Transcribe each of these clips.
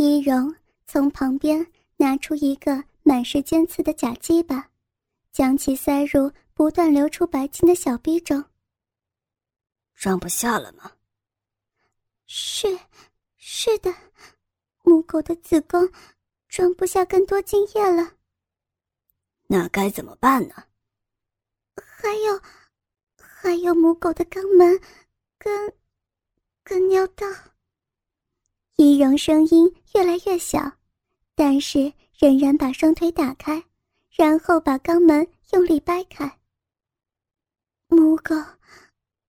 易容从旁边拿出一个满是尖刺的假鸡巴，将其塞入不断流出白精的小逼中。装不下了吗？是，是的，母狗的子宫装不下更多精液了。那该怎么办呢？还有，还有母狗的肛门，跟，跟尿道。易容声音越来越小，但是仍然把双腿打开，然后把肛门用力掰开。母狗，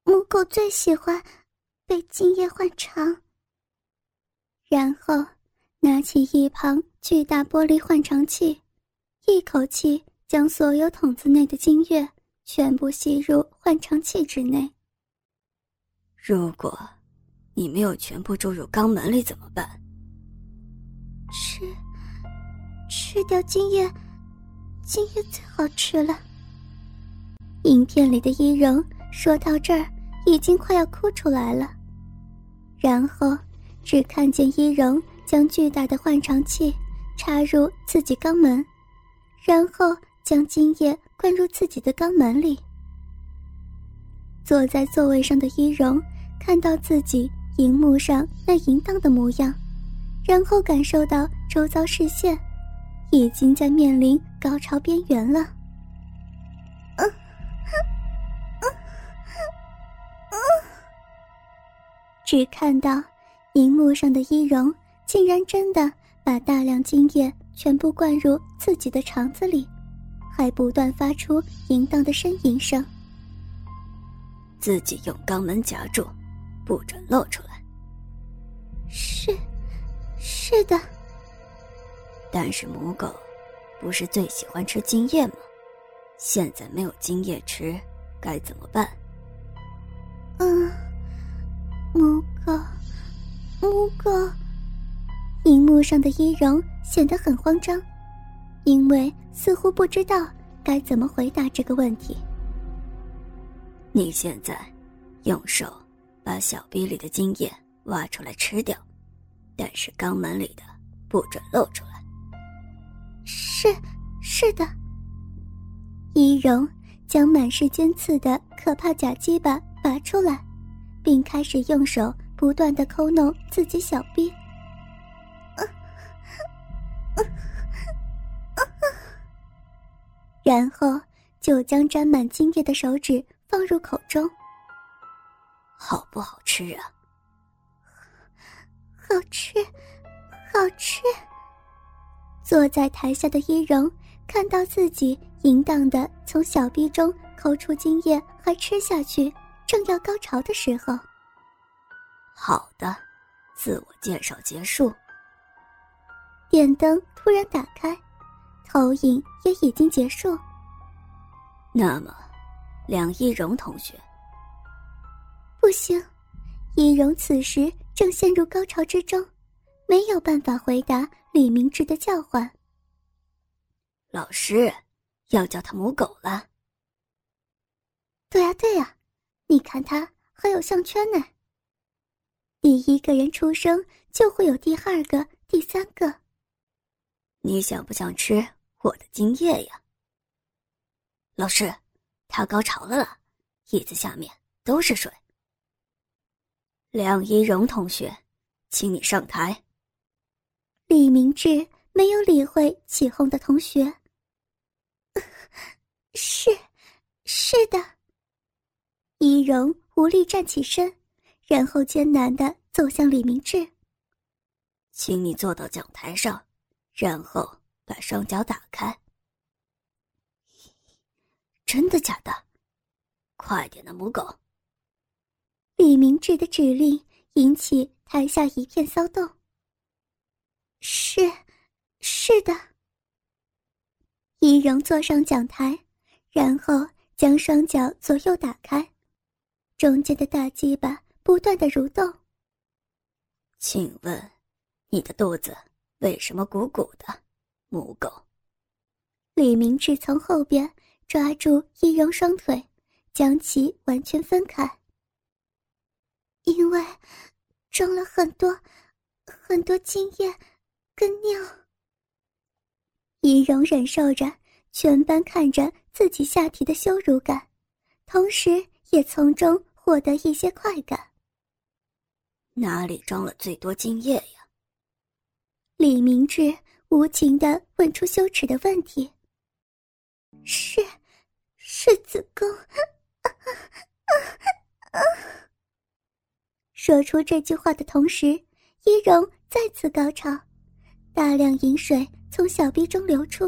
母狗最喜欢被精液换肠。然后拿起一旁巨大玻璃换肠器，一口气将所有筒子内的精液全部吸入换肠器之内。如果。你没有全部注入肛门里怎么办？吃，吃掉精液，精液最好吃了。影片里的伊容说到这儿，已经快要哭出来了。然后，只看见伊容将巨大的换肠器插入自己肛门，然后将精液灌入自己的肛门里。坐在座位上的伊容看到自己。荧幕上那淫荡的模样，然后感受到周遭视线，已经在面临高潮边缘了。只看到荧幕上的伊容，竟然真的把大量精液全部灌入自己的肠子里，还不断发出淫荡的呻吟声。自己用肛门夹住，不准露出来。是，是的。但是母狗不是最喜欢吃精液吗？现在没有精液吃，该怎么办？嗯，母狗，母狗。荧幕上的伊容显得很慌张，因为似乎不知道该怎么回答这个问题。你现在用手把小臂里的精液。挖出来吃掉，但是肛门里的不准露出来。是，是的。易容将满是尖刺的可怕假鸡巴拔出来，并开始用手不断的抠弄自己小臂，然后就将沾满精液的手指放入口中。好不好吃啊？好吃，好吃。坐在台下的伊容看到自己淫荡的从小臂中抠出精液，还吃下去，正要高潮的时候。好的，自我介绍结束。电灯突然打开，投影也已经结束。那么，梁一荣同学，不行，伊容此时。正陷入高潮之中，没有办法回答李明志的叫唤。老师，要叫他母狗了。对呀对呀，你看他还有项圈呢。第一个人出生就会有第二个、第三个。你想不想吃我的精液呀？老师，他高潮了了，椅子下面都是水。梁一荣同学，请你上台。李明志没有理会起哄的同学。是，是的。一荣无力站起身，然后艰难的走向李明志。请你坐到讲台上，然后把双脚打开。真的假的？快点的，母狗。李明志的指令引起台下一片骚动。是，是的。易容坐上讲台，然后将双脚左右打开，中间的大鸡巴不断的蠕动。请问，你的肚子为什么鼓鼓的，母狗？李明志从后边抓住易容双腿，将其完全分开。因为装了很多很多精液跟尿。易容忍受着全班看着自己下体的羞辱感，同时也从中获得一些快感。哪里装了最多精液呀？李明志无情的问出羞耻的问题。是，是子宫。说出这句话的同时，伊荣再次高潮，大量饮水从小臂中流出。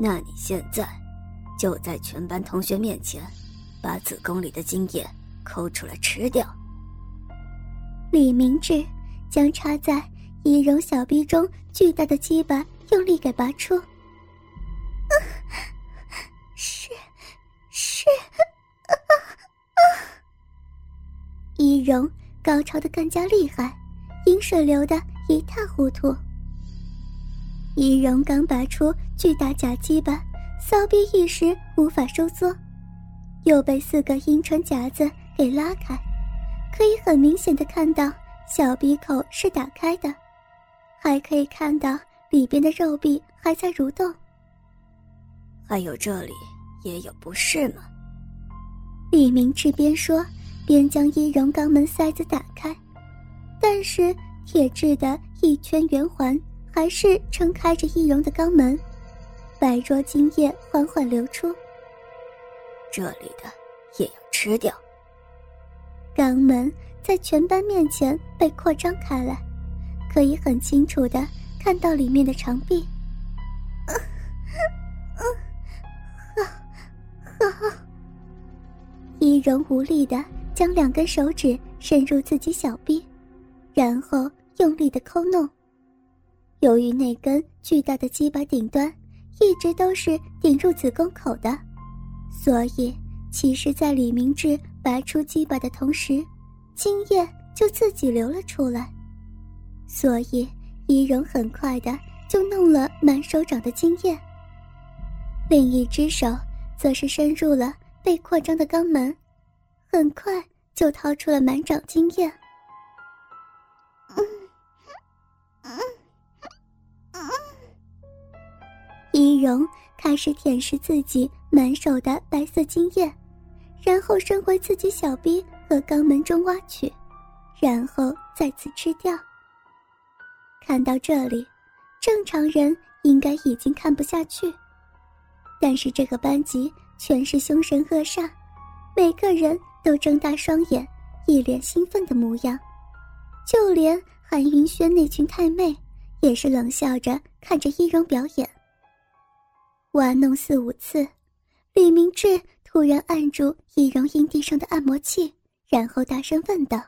那你现在就在全班同学面前，把子宫里的精液抠出来吃掉。李明志将插在伊荣小臂中巨大的鸡巴用力给拔出。易容高潮的更加厉害，饮水流的一塌糊涂。易容刚拔出巨大假鸡巴，骚逼一时无法收缩，又被四个阴唇夹子给拉开，可以很明显的看到小鼻口是打开的，还可以看到里边的肉壁还在蠕动。还有这里也有不是吗？李明志边说。便将易容肛门塞子打开，但是铁质的一圈圆环还是撑开着易容的肛门，白若精液缓缓流出。这里的也要吃掉。肛门在全班面前被扩张开来，可以很清楚的看到里面的长臂。易容无力的。将两根手指伸入自己小臂，然后用力的抠弄。由于那根巨大的鸡巴顶端一直都是顶入子宫口的，所以其实，在李明志拔出鸡巴的同时，精液就自己流了出来。所以，伊荣很快的就弄了满手掌的精液。另一只手则是伸入了被扩张的肛门。很快就掏出了满掌精液。嗯嗯嗯，易容开始舔舐自己满手的白色精液，然后伸回自己小臂和肛门中挖取，然后再次吃掉。看到这里，正常人应该已经看不下去，但是这个班级全是凶神恶煞，每个人。都睁大双眼，一脸兴奋的模样，就连韩云轩那群太妹也是冷笑着看着易容表演。玩弄四五次，李明志突然按住易容阴蒂上的按摩器，然后大声问道：“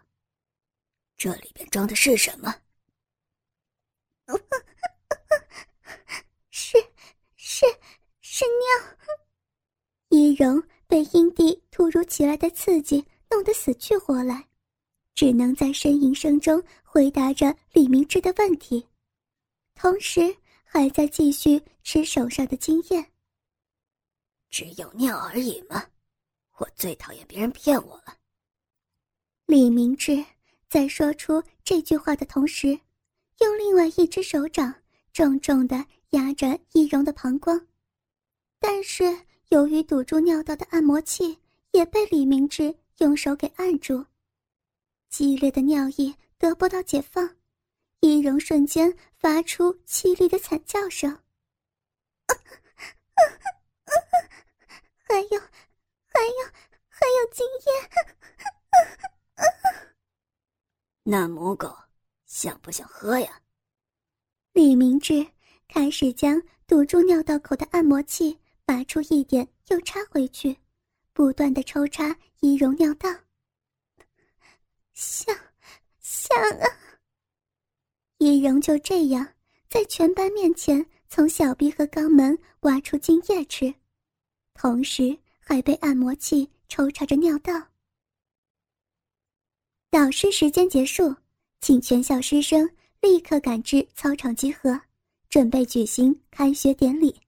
这里边装的是什么？”“ 是，是，是尿。”易容。被阴蒂突如其来的刺激弄得死去活来，只能在呻吟声中回答着李明志的问题，同时还在继续吃手上的经验。只有尿而已吗？我最讨厌别人骗我了。李明志在说出这句话的同时，用另外一只手掌重重的压着易容的膀胱，但是。由于堵住尿道的按摩器也被李明志用手给按住，激烈的尿意得不到解放，易容瞬间发出凄厉的惨叫声。还有，还有，还有经验。那母狗想不想喝呀？李明志开始将堵住尿道口的按摩器。拔出一点，又插回去，不断的抽插易容尿道。像，像啊！易容就这样在全班面前从小臂和肛门挖出精液吃，同时还被按摩器抽插着尿道。导师时间结束，请全校师生立刻赶至操场集合，准备举行开学典礼。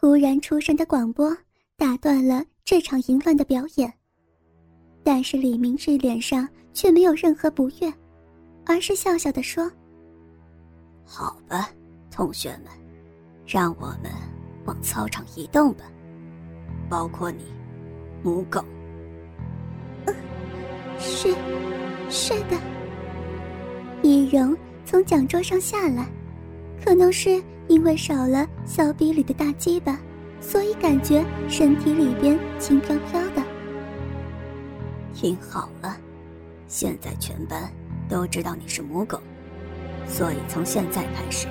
突然出声的广播打断了这场淫乱的表演，但是李明志脸上却没有任何不悦，而是笑笑的说：“好吧，同学们，让我们往操场移动吧，包括你，母狗。嗯，是，是的。易容从讲桌上下来，可能是因为少了小臂里的大鸡巴，所以感觉身体里边轻飘飘的。听好了，现在全班都知道你是母狗，所以从现在开始，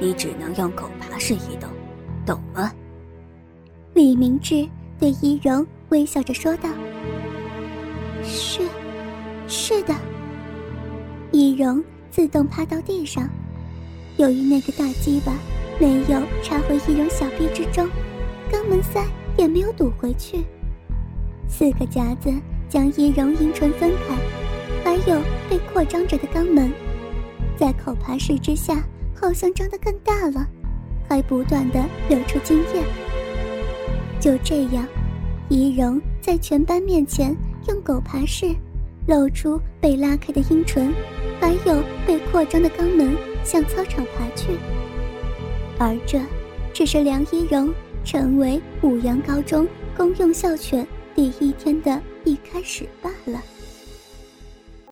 你只能用狗爬式移动，懂吗？李明志对易容微笑着说道：“是，是的。”易容自动趴到地上，由于那个大鸡巴没有插回易容小臂之中，肛门塞也没有堵回去，四个夹子将易容阴唇分开，还有被扩张着的肛门，在口爬式之下，好像张得更大了，还不断的流出精液。就这样，易容在全班面前用狗爬式。露出被拉开的阴唇，还有被扩张的肛门，向操场爬去。而这，只是梁一荣成为五阳高中公用校犬第一天的一开始罢了。